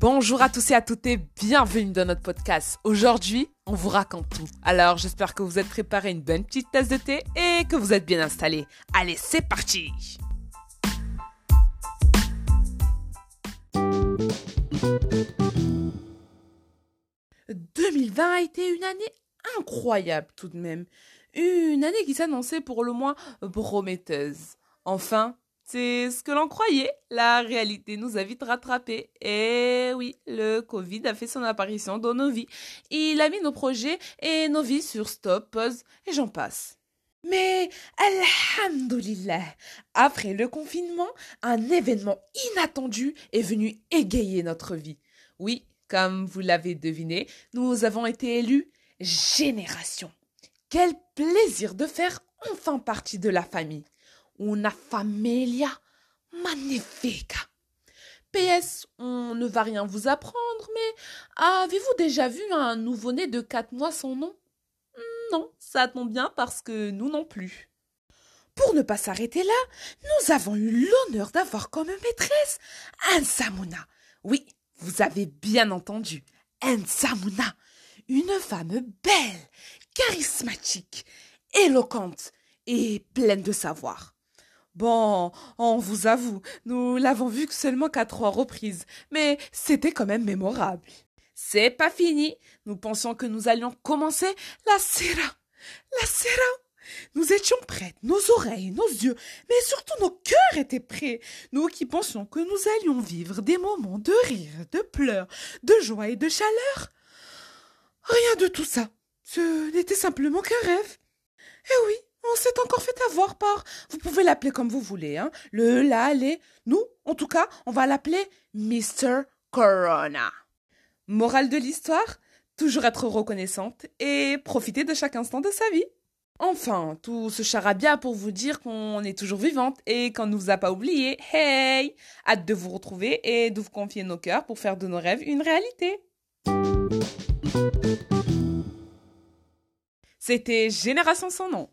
Bonjour à tous et à toutes et bienvenue dans notre podcast. Aujourd'hui, on vous raconte tout. Alors, j'espère que vous êtes préparé une bonne petite tasse de thé et que vous êtes bien installés. Allez, c'est parti 2020 a été une année incroyable tout de même. Une année qui s'annonçait pour le moins prometteuse. Enfin, c'est ce que l'on croyait. La réalité nous a vite rattrapés. Et oui, le Covid a fait son apparition dans nos vies. Il a mis nos projets et nos vies sur stop, pause et j'en passe. Mais, alhamdulillah, après le confinement, un événement inattendu est venu égayer notre vie. Oui, comme vous l'avez deviné, nous avons été élus Génération. Quel plaisir de faire enfin partie de la famille una familia magnifica. PS, on ne va rien vous apprendre, mais avez-vous déjà vu un nouveau-né de quatre mois sans nom? Non, ça tombe bien parce que nous non plus. Pour ne pas s'arrêter là, nous avons eu l'honneur d'avoir comme maîtresse Ansamuna. Oui, vous avez bien entendu, Ansamuna. Une femme belle, charismatique, éloquente et pleine de savoir. Bon, on vous avoue, nous l'avons vu seulement qu'à trois reprises, mais c'était quand même mémorable. C'est pas fini. Nous pensions que nous allions commencer la sera. La sera. Nous étions prêtes, nos oreilles, nos yeux, mais surtout nos cœurs étaient prêts. Nous qui pensions que nous allions vivre des moments de rire, de pleurs, de joie et de chaleur. Rien de tout ça. Ce n'était simplement qu'un rêve. Eh oui, on s'est encore fait avoir par. Vous pouvez l'appeler comme vous voulez, hein. Le, la, les. Nous, en tout cas, on va l'appeler Mr. Corona. Morale de l'histoire toujours être reconnaissante et profiter de chaque instant de sa vie. Enfin, tout ce charabia pour vous dire qu'on est toujours vivante et qu'on ne vous a pas oublié. Hey Hâte de vous retrouver et de vous confier nos cœurs pour faire de nos rêves une réalité. C'était Génération sans nom.